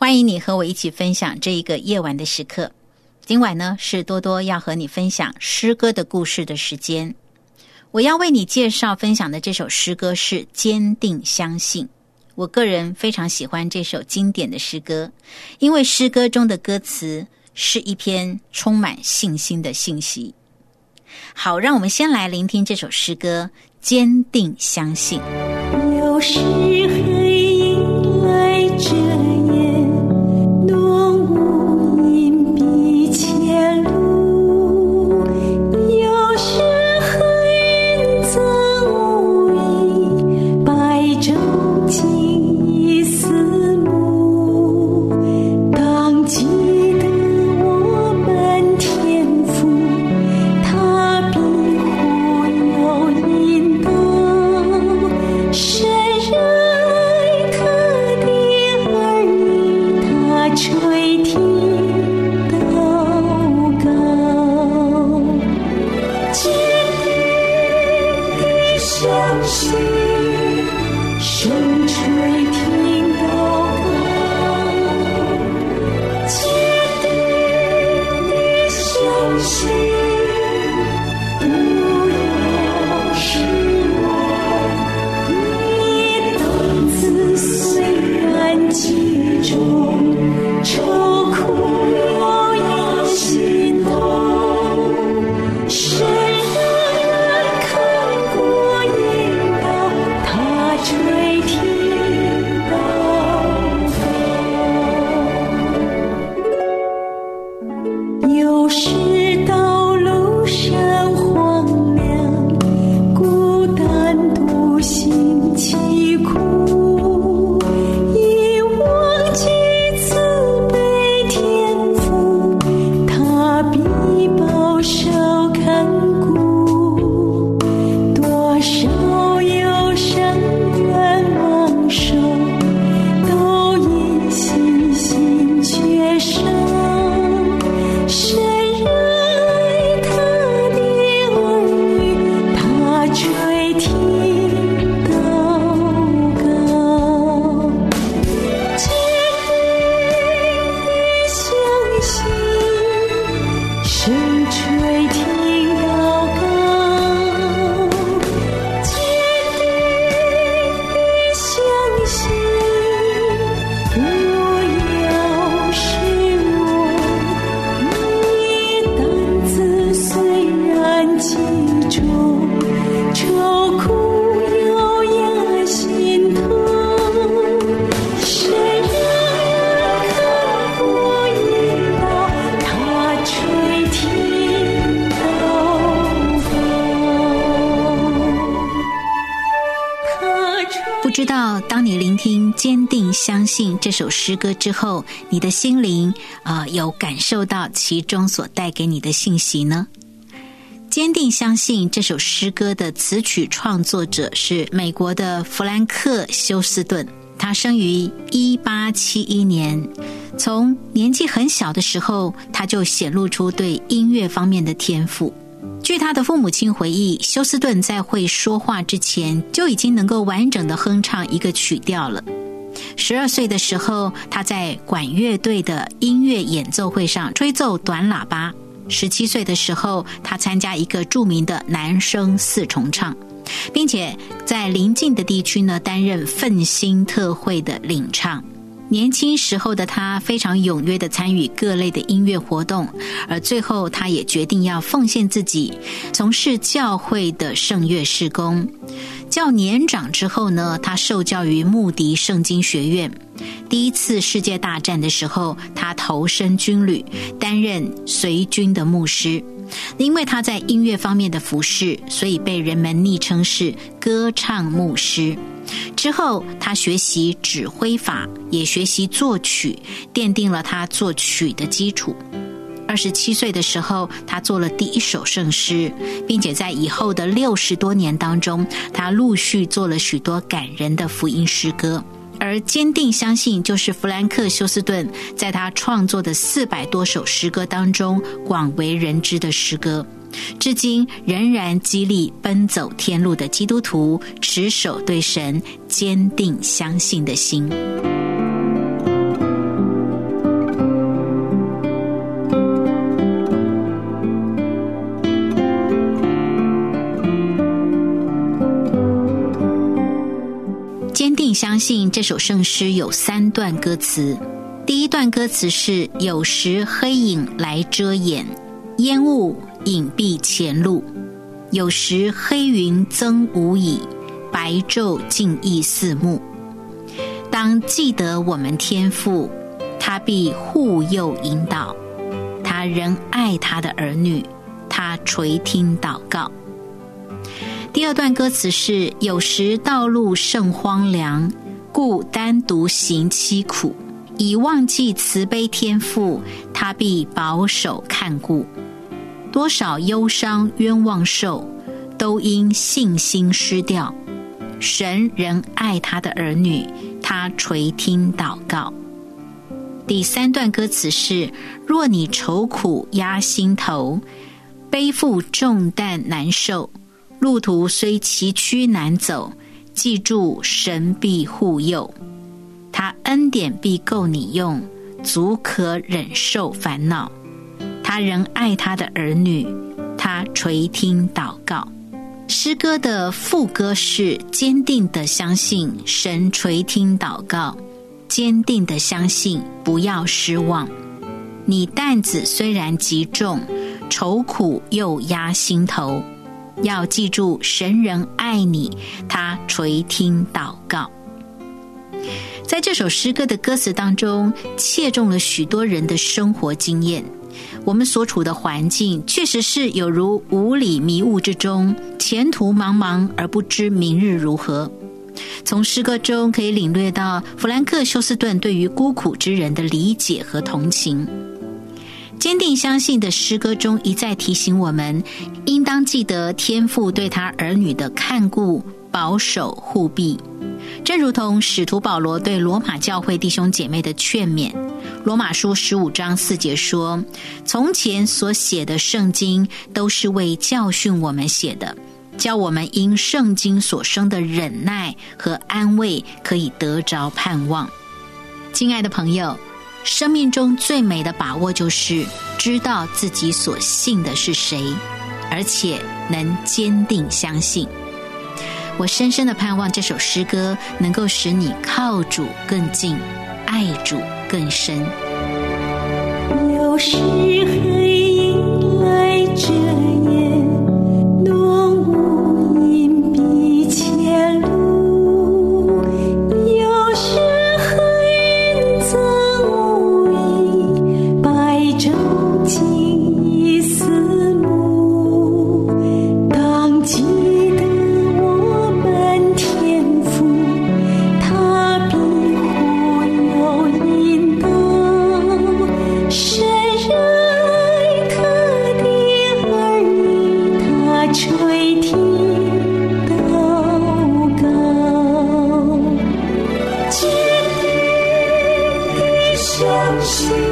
欢迎你和我一起分享这一个夜晚的时刻。今晚呢是多多要和你分享诗歌的故事的时间。我要为你介绍分享的这首诗歌是《坚定相信》。我个人非常喜欢这首经典的诗歌，因为诗歌中的歌词是一篇充满信心的信息。好，让我们先来聆听这首诗歌《坚定相信》。有时听《坚定相信这首诗歌之后，你的心灵啊，有感受到其中所带给你的信息呢？坚定相信这首诗歌的词曲创作者是美国的弗兰克休斯顿，他生于一八七一年。从年纪很小的时候，他就显露出对音乐方面的天赋。据他的父母亲回忆，休斯顿在会说话之前，就已经能够完整的哼唱一个曲调了。十二岁的时候，他在管乐队的音乐演奏会上吹奏短喇叭；十七岁的时候，他参加一个著名的男声四重唱，并且在邻近的地区呢担任奋兴特会的领唱。年轻时候的他非常踊跃的参与各类的音乐活动，而最后他也决定要奉献自己，从事教会的圣乐事工。较年长之后呢，他受教于穆迪圣经学院。第一次世界大战的时候，他投身军旅，担任随军的牧师。因为他在音乐方面的服饰，所以被人们昵称是歌唱牧师。之后，他学习指挥法，也学习作曲，奠定了他作曲的基础。二十七岁的时候，他做了第一首圣诗，并且在以后的六十多年当中，他陆续做了许多感人的福音诗歌。而坚定相信，就是弗兰克休斯顿在他创作的四百多首诗歌当中广为人知的诗歌，至今仍然激励奔走天路的基督徒持守对神坚定相信的心。坚定相信这首圣诗有三段歌词。第一段歌词是：“有时黑影来遮掩，烟雾隐蔽前路；有时黑云增无已，白昼静谧四目。当记得我们天父，他必护佑引导；他仍爱他的儿女，他垂听祷告。”第二段歌词是：有时道路甚荒凉，故单独行凄苦；已忘记慈悲天赋，他必保守看顾。多少忧伤冤枉受，都因信心失掉。神仍爱他的儿女，他垂听祷告。第三段歌词是：若你愁苦压心头，背负重担难受。路途虽崎岖难走，记住神必护佑，他恩典必够你用，足可忍受烦恼。他仍爱他的儿女，他垂听祷告。诗歌的副歌是坚定的相信神垂听祷告，坚定的相信不要失望。你担子虽然极重，愁苦又压心头。要记住，神人爱你，他垂听祷告。在这首诗歌的歌词当中，切中了许多人的生活经验。我们所处的环境，确实是有如雾里迷雾之中，前途茫茫而不知明日如何。从诗歌中可以领略到弗兰克·休斯顿对于孤苦之人的理解和同情。坚定相信的诗歌中一再提醒我们，应当记得天父对他儿女的看顾、保守、护庇，正如同使徒保罗对罗马教会弟兄姐妹的劝勉。罗马书十五章四节说：“从前所写的圣经，都是为教训我们写的，教我们因圣经所生的忍耐和安慰，可以得着盼望。”亲爱的朋友。生命中最美的把握，就是知道自己所信的是谁，而且能坚定相信。我深深的盼望这首诗歌能够使你靠主更近，爱主更深。有时 see.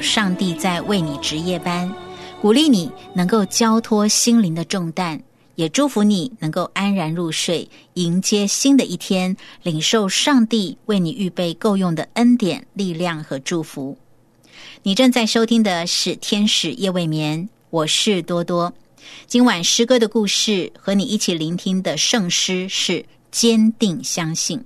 上帝在为你值夜班，鼓励你能够交托心灵的重担，也祝福你能够安然入睡，迎接新的一天，领受上帝为你预备够用的恩典、力量和祝福。你正在收听的是《天使夜未眠》，我是多多。今晚诗歌的故事和你一起聆听的圣诗是《坚定相信》。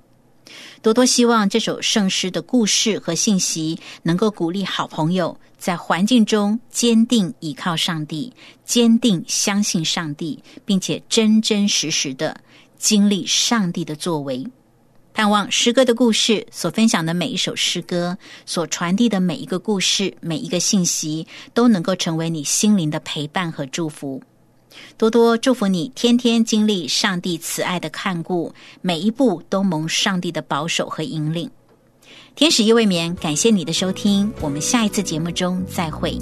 多多希望这首圣诗的故事和信息能够鼓励好朋友在环境中坚定依靠上帝，坚定相信上帝，并且真真实实的经历上帝的作为。盼望诗歌的故事所分享的每一首诗歌，所传递的每一个故事、每一个信息，都能够成为你心灵的陪伴和祝福。多多祝福你，天天经历上帝慈爱的看顾，每一步都蒙上帝的保守和引领。天使夜未眠，感谢你的收听，我们下一次节目中再会。